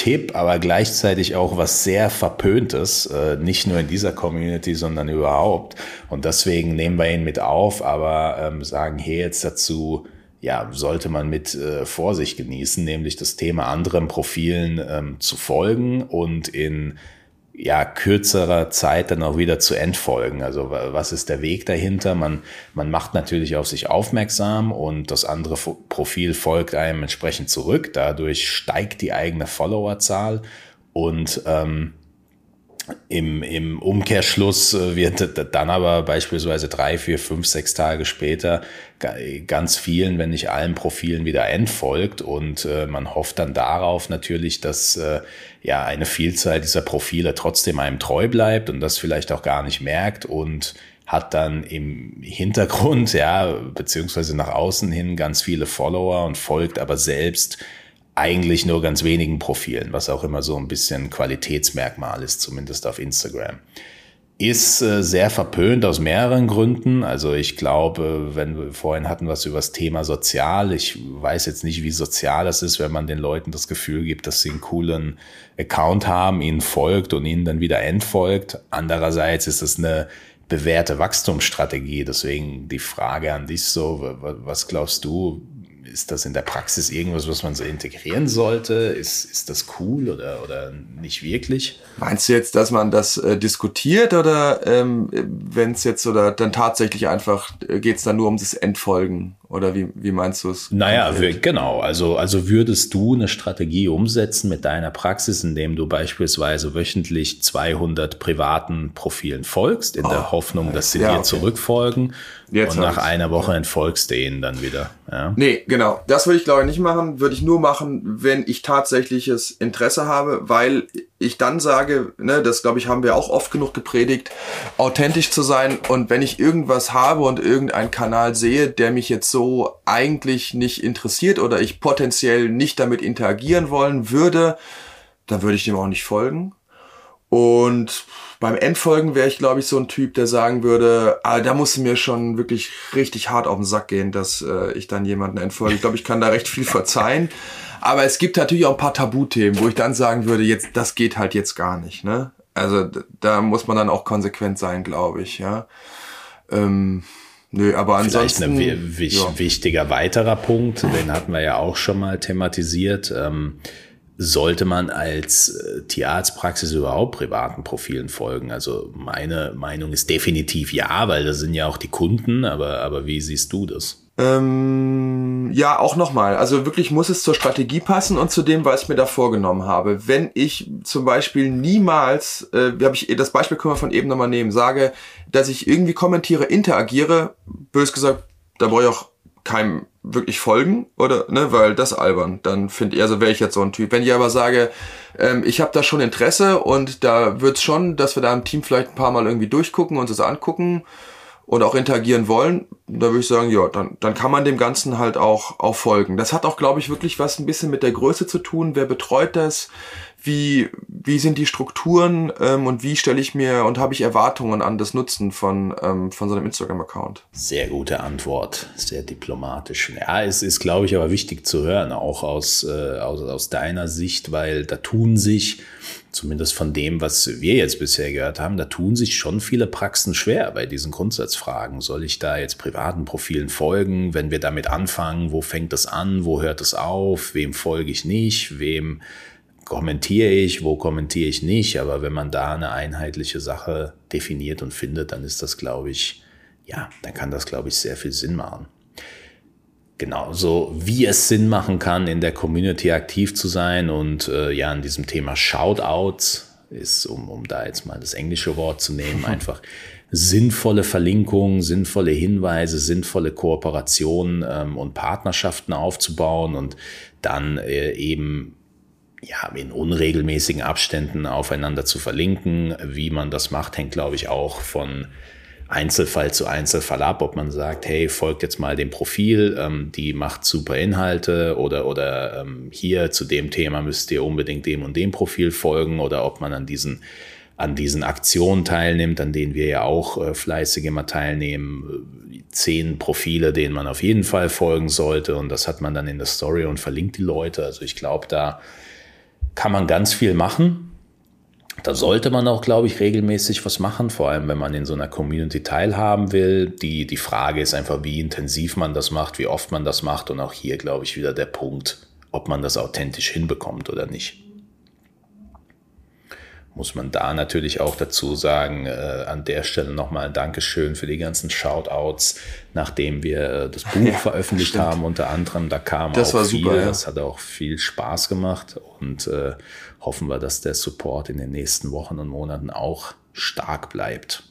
Tipp, aber gleichzeitig auch was sehr Verpöntes, äh, nicht nur in dieser Community, sondern überhaupt. Und deswegen nehmen wir ihn mit auf, aber ähm, sagen hier jetzt dazu, ja, sollte man mit äh, Vorsicht genießen, nämlich das Thema anderen Profilen ähm, zu folgen und in ja, kürzerer Zeit dann auch wieder zu entfolgen. Also was ist der Weg dahinter? Man, man macht natürlich auf sich aufmerksam und das andere Profil folgt einem entsprechend zurück. Dadurch steigt die eigene Followerzahl und ähm, im, Im Umkehrschluss äh, wird dann aber beispielsweise drei, vier, fünf, sechs Tage später ganz vielen, wenn nicht allen Profilen wieder entfolgt. Und äh, man hofft dann darauf natürlich, dass äh, ja eine Vielzahl dieser Profile trotzdem einem treu bleibt und das vielleicht auch gar nicht merkt und hat dann im Hintergrund, ja, beziehungsweise nach außen hin ganz viele Follower und folgt aber selbst eigentlich nur ganz wenigen Profilen, was auch immer so ein bisschen Qualitätsmerkmal ist, zumindest auf Instagram. Ist äh, sehr verpönt aus mehreren Gründen. Also ich glaube, wenn wir vorhin hatten was über das Thema sozial, ich weiß jetzt nicht, wie sozial das ist, wenn man den Leuten das Gefühl gibt, dass sie einen coolen Account haben, ihnen folgt und ihnen dann wieder entfolgt. Andererseits ist es eine bewährte Wachstumsstrategie. Deswegen die Frage an dich so, was glaubst du, ist das in der Praxis irgendwas, was man so integrieren sollte? Ist, ist das cool oder, oder nicht wirklich? Meinst du jetzt, dass man das äh, diskutiert oder ähm, wenn es jetzt oder dann tatsächlich einfach äh, geht es dann nur um das Entfolgen? Oder wie, wie meinst du es? Naja, genau. Also, also würdest du eine Strategie umsetzen mit deiner Praxis, indem du beispielsweise wöchentlich 200 privaten Profilen folgst, in oh, der Hoffnung, dass sie ja, dir okay. zurückfolgen Jetzt und nach einer Woche entfolgst du ihnen dann wieder. Ja? Nee, genau. Das würde ich glaube ich nicht machen. Würde ich nur machen, wenn ich tatsächliches Interesse habe, weil ich dann sage, ne, das glaube ich haben wir auch oft genug gepredigt, authentisch zu sein und wenn ich irgendwas habe und irgendeinen Kanal sehe, der mich jetzt so eigentlich nicht interessiert oder ich potenziell nicht damit interagieren wollen würde, dann würde ich dem auch nicht folgen. Und beim Endfolgen wäre ich, glaube ich, so ein Typ, der sagen würde, ah, da musste mir schon wirklich richtig hart auf den Sack gehen, dass äh, ich dann jemanden entfolge. Ich glaube, ich kann da recht viel verzeihen. Aber es gibt natürlich auch ein paar Tabuthemen, wo ich dann sagen würde, jetzt, das geht halt jetzt gar nicht, ne? Also da muss man dann auch konsequent sein, glaube ich, ja. Ähm, nö, aber ansonsten. Vielleicht ein ja. wichtiger weiterer Punkt, den hatten wir ja auch schon mal thematisiert. Ähm, sollte man als äh, Tierarztpraxis überhaupt privaten Profilen folgen? Also meine Meinung ist definitiv ja, weil das sind ja auch die Kunden, aber, aber wie siehst du das? Ähm, ja, auch nochmal. Also wirklich muss es zur Strategie passen und zu dem, was ich mir da vorgenommen habe. Wenn ich zum Beispiel niemals, äh, habe ich das Beispiel können wir von eben nochmal nehmen, sage, dass ich irgendwie kommentiere, interagiere, bös gesagt, da brauche ich auch keinem wirklich folgen oder ne, weil das albern. Dann finde ich, also wäre ich jetzt so ein Typ. Wenn ich aber sage, ähm, ich habe da schon Interesse und da wird's schon, dass wir da im Team vielleicht ein paar Mal irgendwie durchgucken und das angucken und auch interagieren wollen, da würde ich sagen, ja, dann, dann kann man dem Ganzen halt auch, auch folgen. Das hat auch, glaube ich, wirklich was ein bisschen mit der Größe zu tun. Wer betreut das? Wie, wie sind die Strukturen ähm, und wie stelle ich mir und habe ich Erwartungen an das Nutzen von, ähm, von so einem Instagram-Account? Sehr gute Antwort, sehr diplomatisch. Ja, es ist, glaube ich, aber wichtig zu hören, auch aus, äh, aus, aus deiner Sicht, weil da tun sich zumindest von dem, was wir jetzt bisher gehört haben, da tun sich schon viele Praxen schwer bei diesen Grundsatzfragen. Soll ich da jetzt privaten Profilen folgen? Wenn wir damit anfangen, wo fängt es an? Wo hört es auf? Wem folge ich nicht? Wem kommentiere ich? Wo kommentiere ich nicht? Aber wenn man da eine einheitliche Sache definiert und findet, dann ist das, glaube ich, ja, dann kann das, glaube ich, sehr viel Sinn machen. Genauso wie es Sinn machen kann, in der Community aktiv zu sein und äh, ja, an diesem Thema Shoutouts ist, um, um da jetzt mal das englische Wort zu nehmen, einfach sinnvolle Verlinkungen, sinnvolle Hinweise, sinnvolle Kooperationen ähm, und Partnerschaften aufzubauen und dann äh, eben ja, in unregelmäßigen Abständen aufeinander zu verlinken. Wie man das macht, hängt, glaube ich, auch von Einzelfall zu Einzelfall ab, ob man sagt, hey, folgt jetzt mal dem Profil, ähm, die macht super Inhalte oder, oder ähm, hier zu dem Thema müsst ihr unbedingt dem und dem Profil folgen oder ob man an diesen an diesen Aktionen teilnimmt, an denen wir ja auch äh, fleißig immer teilnehmen. Zehn Profile, denen man auf jeden Fall folgen sollte. Und das hat man dann in der Story und verlinkt die Leute. Also ich glaube, da kann man ganz viel machen. Da sollte man auch, glaube ich, regelmäßig was machen, vor allem wenn man in so einer Community teilhaben will. Die, die Frage ist einfach, wie intensiv man das macht, wie oft man das macht und auch hier, glaube ich, wieder der Punkt, ob man das authentisch hinbekommt oder nicht muss man da natürlich auch dazu sagen, äh, an der Stelle nochmal ein Dankeschön für die ganzen Shoutouts, nachdem wir äh, das Buch ja, veröffentlicht stimmt. haben, unter anderem. Da kam das auch viel, super, ja. das hat auch viel Spaß gemacht und äh, hoffen wir, dass der Support in den nächsten Wochen und Monaten auch stark bleibt.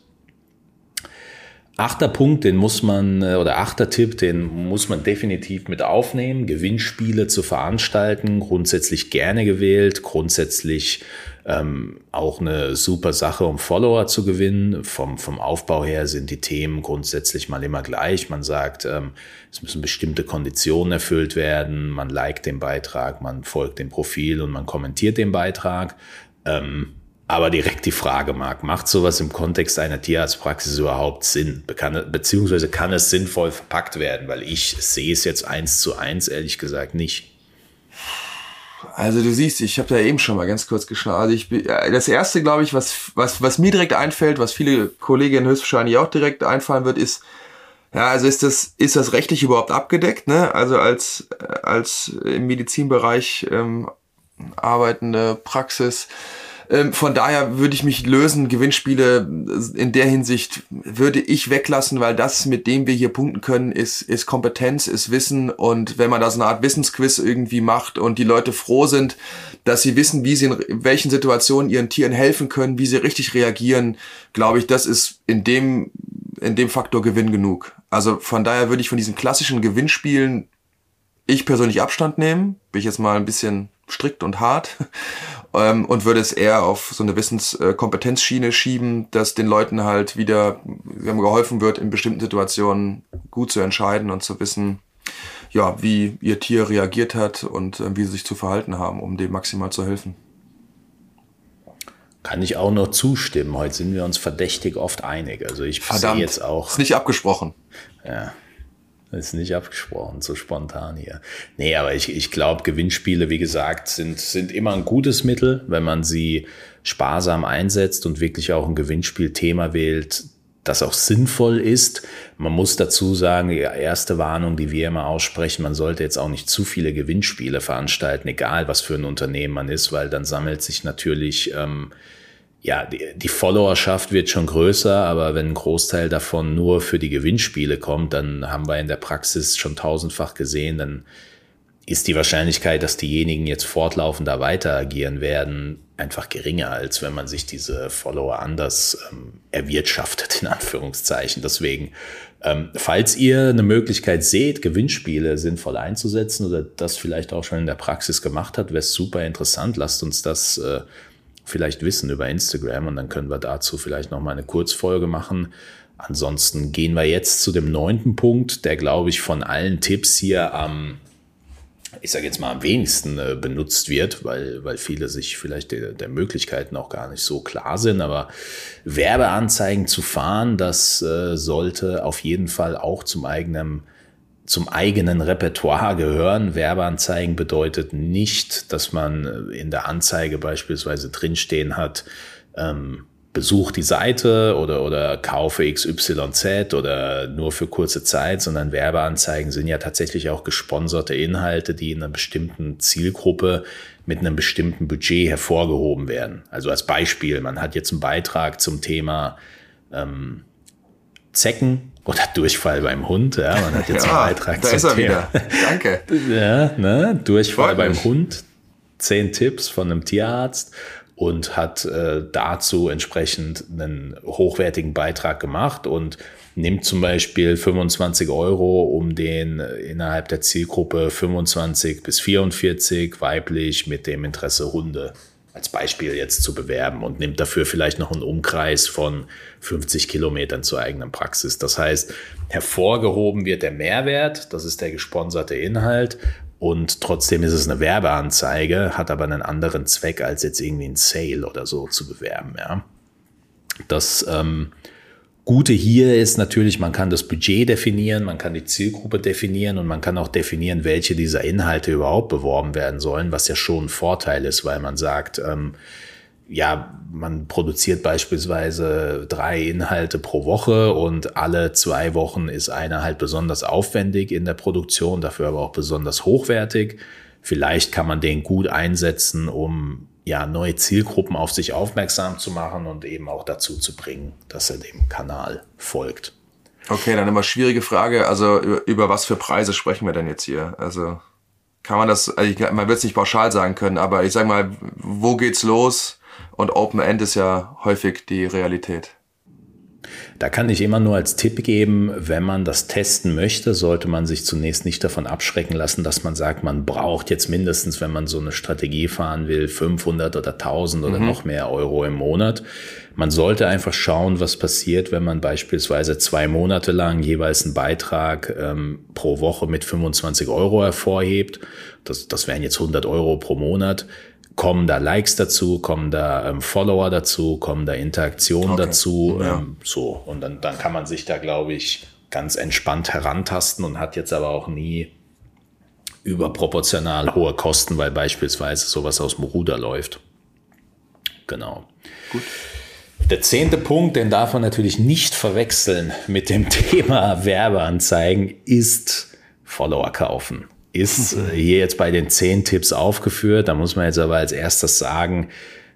Achter Punkt, den muss man, äh, oder achter Tipp, den muss man definitiv mit aufnehmen. Gewinnspiele zu veranstalten, grundsätzlich gerne gewählt, grundsätzlich ähm, auch eine super Sache, um Follower zu gewinnen. Vom, vom Aufbau her sind die Themen grundsätzlich mal immer gleich. Man sagt, ähm, es müssen bestimmte Konditionen erfüllt werden. Man liked den Beitrag, man folgt dem Profil und man kommentiert den Beitrag. Ähm, aber direkt die Frage, Marc, macht sowas im Kontext einer Tierarztpraxis überhaupt Sinn? beziehungsweise kann es sinnvoll verpackt werden? Weil ich sehe es jetzt eins zu eins, ehrlich gesagt, nicht. Also du siehst, ich habe da eben schon mal ganz kurz geschaut. Also ich, das erste, glaube ich, was, was, was mir direkt einfällt, was viele Kolleginnen höchstwahrscheinlich auch direkt einfallen wird, ist, ja, also ist das, ist das rechtlich überhaupt abgedeckt, ne? Also als, als im Medizinbereich ähm, arbeitende Praxis ähm, von daher würde ich mich lösen. Gewinnspiele in der Hinsicht würde ich weglassen, weil das, mit dem wir hier punkten können, ist, ist Kompetenz, ist Wissen. Und wenn man da so eine Art Wissensquiz irgendwie macht und die Leute froh sind, dass sie wissen, wie sie in welchen Situationen ihren Tieren helfen können, wie sie richtig reagieren, glaube ich, das ist in dem, in dem Faktor Gewinn genug. Also von daher würde ich von diesen klassischen Gewinnspielen ich persönlich Abstand nehmen. Bin ich jetzt mal ein bisschen strikt und hart ähm, und würde es eher auf so eine Wissenskompetenzschiene schieben, dass den Leuten halt wieder geholfen wird, in bestimmten Situationen gut zu entscheiden und zu wissen, ja, wie ihr Tier reagiert hat und äh, wie sie sich zu verhalten haben, um dem maximal zu helfen. Kann ich auch noch zustimmen. Heute sind wir uns verdächtig oft einig. Also ich sehe jetzt auch. Ist nicht abgesprochen. Ja. Ist nicht abgesprochen, so spontan hier. Nee, aber ich, ich glaube, Gewinnspiele, wie gesagt, sind, sind immer ein gutes Mittel, wenn man sie sparsam einsetzt und wirklich auch ein Gewinnspielthema wählt, das auch sinnvoll ist. Man muss dazu sagen, die erste Warnung, die wir immer aussprechen, man sollte jetzt auch nicht zu viele Gewinnspiele veranstalten, egal was für ein Unternehmen man ist, weil dann sammelt sich natürlich ähm, ja, die, die Followerschaft wird schon größer, aber wenn ein Großteil davon nur für die Gewinnspiele kommt, dann haben wir in der Praxis schon tausendfach gesehen, dann ist die Wahrscheinlichkeit, dass diejenigen jetzt fortlaufend da weiter agieren werden, einfach geringer, als wenn man sich diese Follower anders ähm, erwirtschaftet, in Anführungszeichen. Deswegen, ähm, falls ihr eine Möglichkeit seht, Gewinnspiele sinnvoll einzusetzen oder das vielleicht auch schon in der Praxis gemacht hat, wäre es super interessant. Lasst uns das äh, vielleicht wissen über Instagram und dann können wir dazu vielleicht noch mal eine Kurzfolge machen. Ansonsten gehen wir jetzt zu dem neunten Punkt, der glaube ich von allen Tipps hier am, ich sage jetzt mal am wenigsten äh, benutzt wird, weil, weil viele sich vielleicht der, der Möglichkeiten auch gar nicht so klar sind. Aber Werbeanzeigen zu fahren, das äh, sollte auf jeden Fall auch zum eigenen zum eigenen Repertoire gehören. Werbeanzeigen bedeutet nicht, dass man in der Anzeige beispielsweise drinstehen hat, ähm, besuch die Seite oder, oder kaufe XYZ oder nur für kurze Zeit, sondern Werbeanzeigen sind ja tatsächlich auch gesponserte Inhalte, die in einer bestimmten Zielgruppe mit einem bestimmten Budget hervorgehoben werden. Also als Beispiel, man hat jetzt einen Beitrag zum Thema ähm, Zecken oder Durchfall beim Hund. Ja, man hat jetzt ja, einen Beitrag da ist er wieder. Danke. ja, ne? Durchfall beim Hund. Zehn Tipps von einem Tierarzt. und hat äh, dazu entsprechend einen hochwertigen Beitrag gemacht und nimmt zum Beispiel 25 Euro, um den äh, innerhalb der Zielgruppe 25 bis 44 weiblich mit dem Interesse Hunde als Beispiel jetzt zu bewerben und nimmt dafür vielleicht noch einen Umkreis von 50 Kilometern zur eigenen Praxis. Das heißt, hervorgehoben wird der Mehrwert, das ist der gesponserte Inhalt und trotzdem ist es eine Werbeanzeige, hat aber einen anderen Zweck als jetzt irgendwie ein Sale oder so zu bewerben. Ja. Das ähm, Gute hier ist natürlich, man kann das Budget definieren, man kann die Zielgruppe definieren und man kann auch definieren, welche dieser Inhalte überhaupt beworben werden sollen, was ja schon ein Vorteil ist, weil man sagt, ähm, ja, man produziert beispielsweise drei Inhalte pro Woche und alle zwei Wochen ist einer halt besonders aufwendig in der Produktion, dafür aber auch besonders hochwertig. Vielleicht kann man den gut einsetzen, um ja, neue Zielgruppen auf sich aufmerksam zu machen und eben auch dazu zu bringen, dass er dem Kanal folgt. Okay, dann immer schwierige Frage. Also über, über was für Preise sprechen wir denn jetzt hier? Also kann man das, also ich, man wird es nicht pauschal sagen können, aber ich sag mal, wo geht's los? Und Open End ist ja häufig die Realität. Da kann ich immer nur als Tipp geben, wenn man das testen möchte, sollte man sich zunächst nicht davon abschrecken lassen, dass man sagt, man braucht jetzt mindestens, wenn man so eine Strategie fahren will, 500 oder 1000 oder mhm. noch mehr Euro im Monat. Man sollte einfach schauen, was passiert, wenn man beispielsweise zwei Monate lang jeweils einen Beitrag ähm, pro Woche mit 25 Euro hervorhebt. Das, das wären jetzt 100 Euro pro Monat kommen da Likes dazu, kommen da ähm, Follower dazu, kommen da Interaktionen okay. dazu, ja. ähm, so und dann, dann kann man sich da glaube ich ganz entspannt herantasten und hat jetzt aber auch nie überproportional hohe Kosten, weil beispielsweise sowas aus dem Ruder läuft. Genau. Gut. Der zehnte Punkt, den darf man natürlich nicht verwechseln mit dem Thema Werbeanzeigen, ist Follower kaufen ist äh, hier jetzt bei den zehn Tipps aufgeführt. Da muss man jetzt aber als erstes sagen,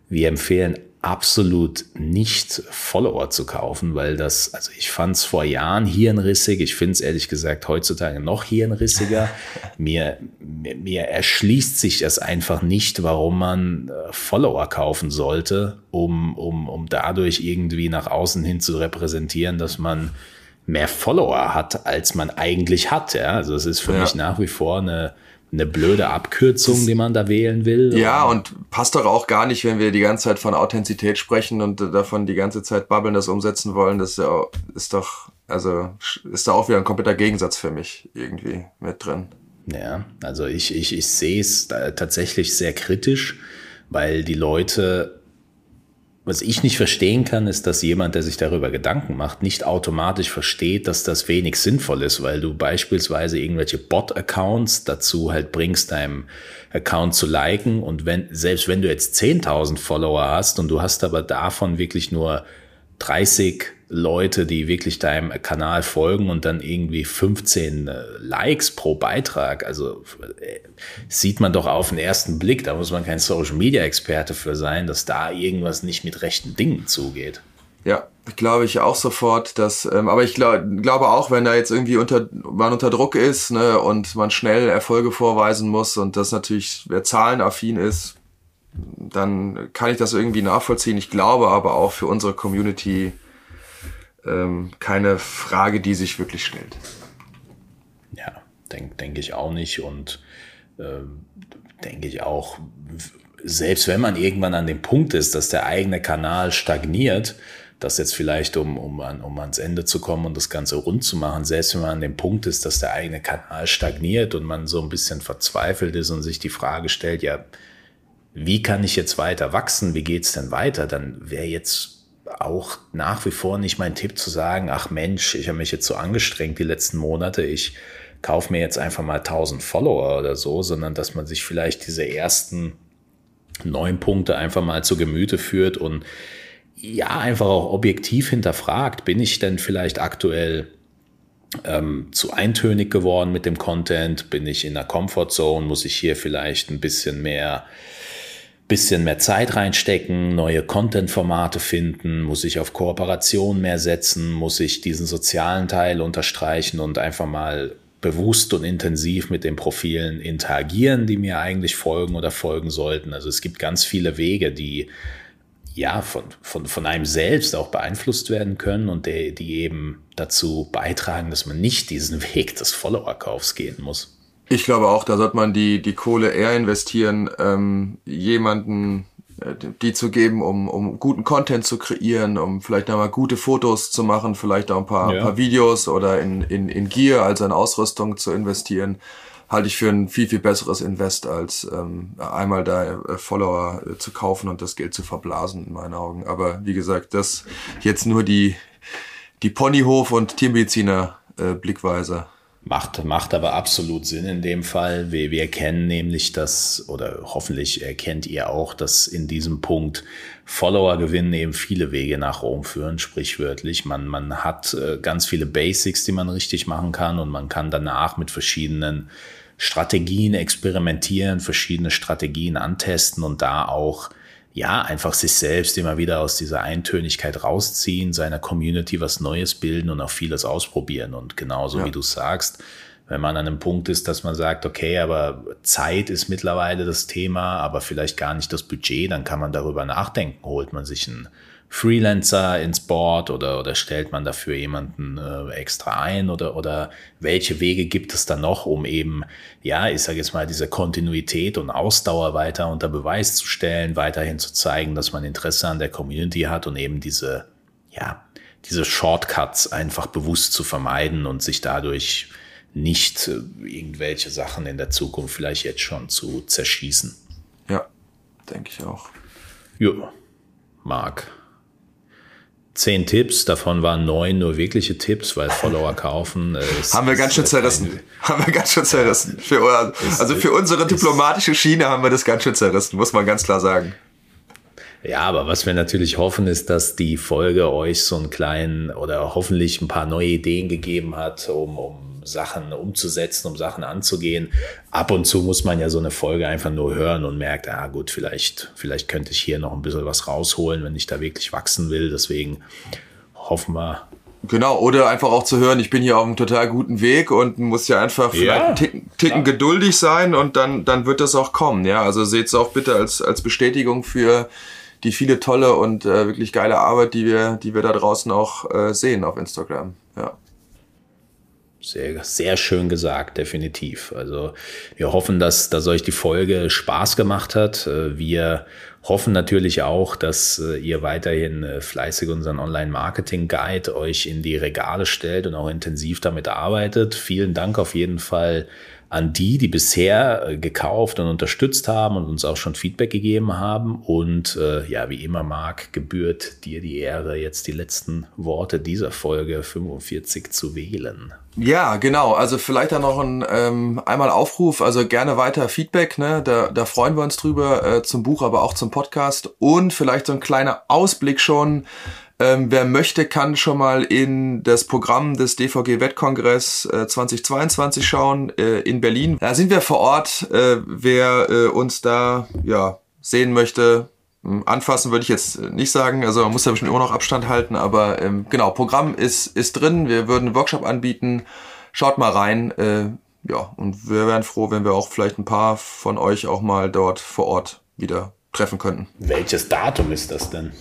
wir empfehlen absolut nicht Follower zu kaufen, weil das, also ich fand es vor Jahren hirnrissig. Ich finde es ehrlich gesagt heutzutage noch hirnrissiger. mir, mir, mir erschließt sich das einfach nicht, warum man äh, Follower kaufen sollte, um, um, um dadurch irgendwie nach außen hin zu repräsentieren, dass man mehr Follower hat, als man eigentlich hat. Ja? Also es ist für ja. mich nach wie vor eine, eine blöde Abkürzung, die man da wählen will. Ja, und passt doch auch gar nicht, wenn wir die ganze Zeit von Authentizität sprechen und davon die ganze Zeit babbeln, das umsetzen wollen. Das ist doch, also ist da auch wieder ein kompletter Gegensatz für mich irgendwie mit drin. Ja, also ich, ich, ich sehe es tatsächlich sehr kritisch, weil die Leute was ich nicht verstehen kann, ist, dass jemand, der sich darüber Gedanken macht, nicht automatisch versteht, dass das wenig sinnvoll ist, weil du beispielsweise irgendwelche Bot-Accounts dazu halt bringst, deinem Account zu liken. Und wenn, selbst wenn du jetzt 10.000 Follower hast und du hast aber davon wirklich nur 30 Leute, die wirklich deinem Kanal folgen und dann irgendwie 15 äh, Likes pro Beitrag. Also äh, sieht man doch auf den ersten Blick, da muss man kein Social Media Experte für sein, dass da irgendwas nicht mit rechten Dingen zugeht. Ja, glaube ich auch sofort, dass, ähm, aber ich glaub, glaube auch, wenn da jetzt irgendwie unter, man unter Druck ist, ne, und man schnell Erfolge vorweisen muss und das natürlich, wer zahlenaffin ist, dann kann ich das irgendwie nachvollziehen. Ich glaube aber auch für unsere Community ähm, keine Frage, die sich wirklich stellt. Ja, denke denk ich auch nicht und äh, denke ich auch, selbst wenn man irgendwann an dem Punkt ist, dass der eigene Kanal stagniert, das jetzt vielleicht, um, um, an, um ans Ende zu kommen und das Ganze rund zu machen, selbst wenn man an dem Punkt ist, dass der eigene Kanal stagniert und man so ein bisschen verzweifelt ist und sich die Frage stellt, ja, wie kann ich jetzt weiter wachsen? Wie geht's denn weiter? Dann wäre jetzt auch nach wie vor nicht mein Tipp zu sagen, ach Mensch, ich habe mich jetzt so angestrengt die letzten Monate, ich kaufe mir jetzt einfach mal 1000 Follower oder so, sondern dass man sich vielleicht diese ersten neun Punkte einfach mal zu Gemüte führt und ja, einfach auch objektiv hinterfragt, bin ich denn vielleicht aktuell ähm, zu eintönig geworden mit dem Content? Bin ich in der Comfortzone? Muss ich hier vielleicht ein bisschen mehr bisschen mehr Zeit reinstecken, neue Content-Formate finden, muss ich auf Kooperation mehr setzen, muss ich diesen sozialen Teil unterstreichen und einfach mal bewusst und intensiv mit den Profilen interagieren, die mir eigentlich folgen oder folgen sollten. Also es gibt ganz viele Wege, die ja von, von, von einem selbst auch beeinflusst werden können und die, die eben dazu beitragen, dass man nicht diesen Weg des Follower-Kaufs gehen muss. Ich glaube auch, da sollte man die, die Kohle eher investieren, ähm, jemanden äh, die zu geben, um, um guten Content zu kreieren, um vielleicht einmal gute Fotos zu machen, vielleicht auch ein paar, ja. paar Videos oder in, in, in Gear, also in Ausrüstung zu investieren, halte ich für ein viel, viel besseres Invest, als ähm, einmal da äh, Follower äh, zu kaufen und das Geld zu verblasen, in meinen Augen. Aber wie gesagt, das jetzt nur die, die Ponyhof- und Tiermediziner-Blickweise. Macht, macht aber absolut Sinn in dem Fall. Wir, wir erkennen nämlich das, oder hoffentlich erkennt ihr auch, dass in diesem Punkt Follower gewinnen eben viele Wege nach Rom führen, sprichwörtlich. Man, man hat äh, ganz viele Basics, die man richtig machen kann und man kann danach mit verschiedenen Strategien experimentieren, verschiedene Strategien antesten und da auch ja, einfach sich selbst immer wieder aus dieser Eintönigkeit rausziehen, seiner Community was Neues bilden und auch vieles ausprobieren. Und genauso ja. wie du sagst, wenn man an einem Punkt ist, dass man sagt, okay, aber Zeit ist mittlerweile das Thema, aber vielleicht gar nicht das Budget, dann kann man darüber nachdenken. Holt man sich einen Freelancer ins Board oder, oder stellt man dafür jemanden äh, extra ein oder, oder welche Wege gibt es da noch, um eben, ja, ich sage jetzt mal, diese Kontinuität und Ausdauer weiter unter Beweis zu stellen, weiterhin zu zeigen, dass man Interesse an der Community hat und eben diese, ja, diese Shortcuts einfach bewusst zu vermeiden und sich dadurch nicht äh, irgendwelche Sachen in der Zukunft vielleicht jetzt schon zu zerschießen. Ja, denke ich auch. Ja, Marc zehn Tipps, davon waren neun nur wirkliche Tipps, weil Follower kaufen. Äh, ist, haben wir ganz schön zerrissen. haben wir ganz schön zerrissen. Für, also für unsere diplomatische Schiene haben wir das ganz schön zerrissen, muss man ganz klar sagen. Ja, aber was wir natürlich hoffen, ist, dass die Folge euch so einen kleinen oder hoffentlich ein paar neue Ideen gegeben hat, um, um Sachen umzusetzen, um Sachen anzugehen. Ab und zu muss man ja so eine Folge einfach nur hören und merkt, ah gut, vielleicht, vielleicht könnte ich hier noch ein bisschen was rausholen, wenn ich da wirklich wachsen will. Deswegen hoffen wir, Genau, oder einfach auch zu hören, ich bin hier auf einem total guten Weg und muss ja einfach vielleicht ja, einen Ticken, Ticken geduldig sein und dann, dann wird das auch kommen. Ja, also seht es auch bitte als, als Bestätigung für die viele tolle und äh, wirklich geile Arbeit, die wir, die wir da draußen auch äh, sehen auf Instagram. Ja. Sehr, sehr schön gesagt, definitiv. Also wir hoffen, dass, dass euch die Folge Spaß gemacht hat. Äh, wir hoffen natürlich auch, dass äh, ihr weiterhin äh, fleißig unseren Online-Marketing-Guide euch in die Regale stellt und auch intensiv damit arbeitet. Vielen Dank auf jeden Fall an die, die bisher gekauft und unterstützt haben und uns auch schon Feedback gegeben haben. Und äh, ja, wie immer, Marc, gebührt dir die Ehre, jetzt die letzten Worte dieser Folge 45 zu wählen. Ja, genau. Also vielleicht da noch ein ähm, einmal Aufruf, also gerne weiter Feedback, ne? Da, da freuen wir uns drüber äh, zum Buch, aber auch zum Podcast. Und vielleicht so ein kleiner Ausblick schon ähm, wer möchte, kann schon mal in das Programm des DVG Wettkongress äh, 2022 schauen äh, in Berlin. Da sind wir vor Ort. Äh, wer äh, uns da ja sehen möchte, anfassen würde ich jetzt nicht sagen. Also man muss da bestimmt immer noch Abstand halten. Aber ähm, genau, Programm ist ist drin. Wir würden einen Workshop anbieten. Schaut mal rein. Äh, ja, und wir wären froh, wenn wir auch vielleicht ein paar von euch auch mal dort vor Ort wieder treffen könnten. Welches Datum ist das denn?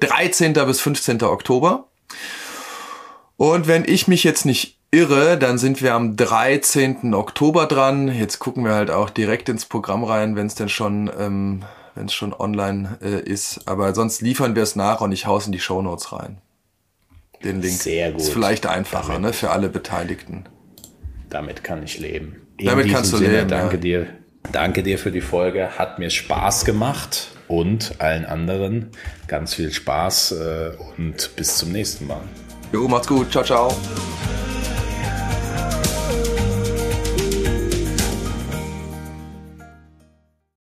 13. bis 15. Oktober. Und wenn ich mich jetzt nicht irre, dann sind wir am 13. Oktober dran. Jetzt gucken wir halt auch direkt ins Programm rein, wenn es denn schon, ähm, wenn es schon online äh, ist. Aber sonst liefern wir es nach und ich haus in die Show Notes rein. Den Link. Sehr gut. Ist vielleicht einfacher, damit, ne, für alle Beteiligten. Damit kann ich leben. In damit kannst du Sinne, leben. Danke ja. dir. Danke dir für die Folge. Hat mir Spaß gemacht und allen anderen ganz viel Spaß äh, und bis zum nächsten Mal. Jo, macht's gut. Ciao, ciao.